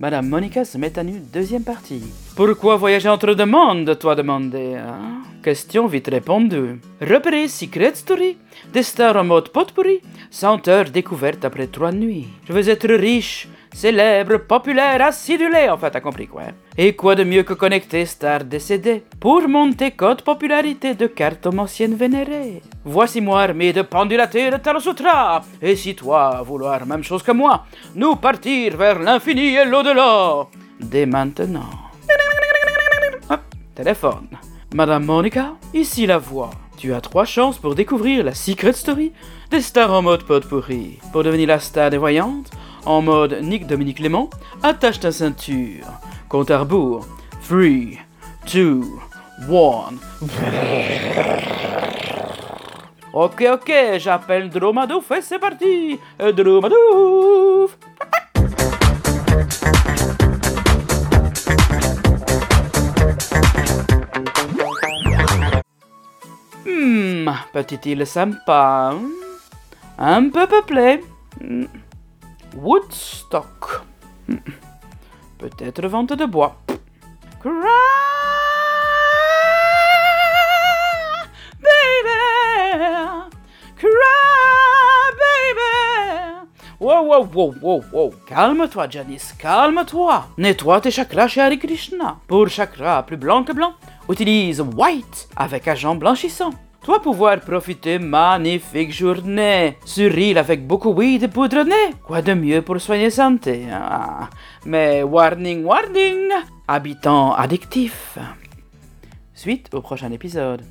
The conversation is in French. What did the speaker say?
Madame Monica se met à nu, deuxième partie. Pourquoi voyager entre deux mondes, toi demandé hein? Question vite répondue. Repérez Secret Story, des stars mode potpourri, 100 heures après trois nuits. Je veux être riche, célèbre, populaire, acidulé, enfin t'as compris quoi. Et quoi de mieux que connecter stars décédées pour monter code popularité de cartomancienne vénérée. Voici moi armé de pendulatés de Tarosutra, et si toi, vouloir même chose que moi, nous partir vers l'infini et l'au-delà, dès maintenant. Hop, téléphone. Madame Monica, ici la voix. Tu as trois chances pour découvrir la secret story des stars en mode potpourri. Pour devenir la star des voyantes, en mode Nick Dominique Clément, attache ta ceinture. Compte à rebours. 3, 2, 1. Ok, ok, j'appelle Dromadouf et c'est parti. Dromadouf. Hmm, petite île sympa. hmm, Un peu peuplée. Woodstock. Peut-être vente de bois. Cry, baby. Cry, baby. Wow, wow, wow, wow, wow. Calme-toi, Janice, calme-toi. Nettoie tes chakras chez Hare Krishna. Pour chakra plus blanc que blanc, utilise white avec agent blanchissant. Toi pouvoir profiter magnifique journée sur île avec beaucoup poudre de nez. Quoi de mieux pour soigner santé ah. Mais warning, warning, habitant addictif. Suite au prochain épisode.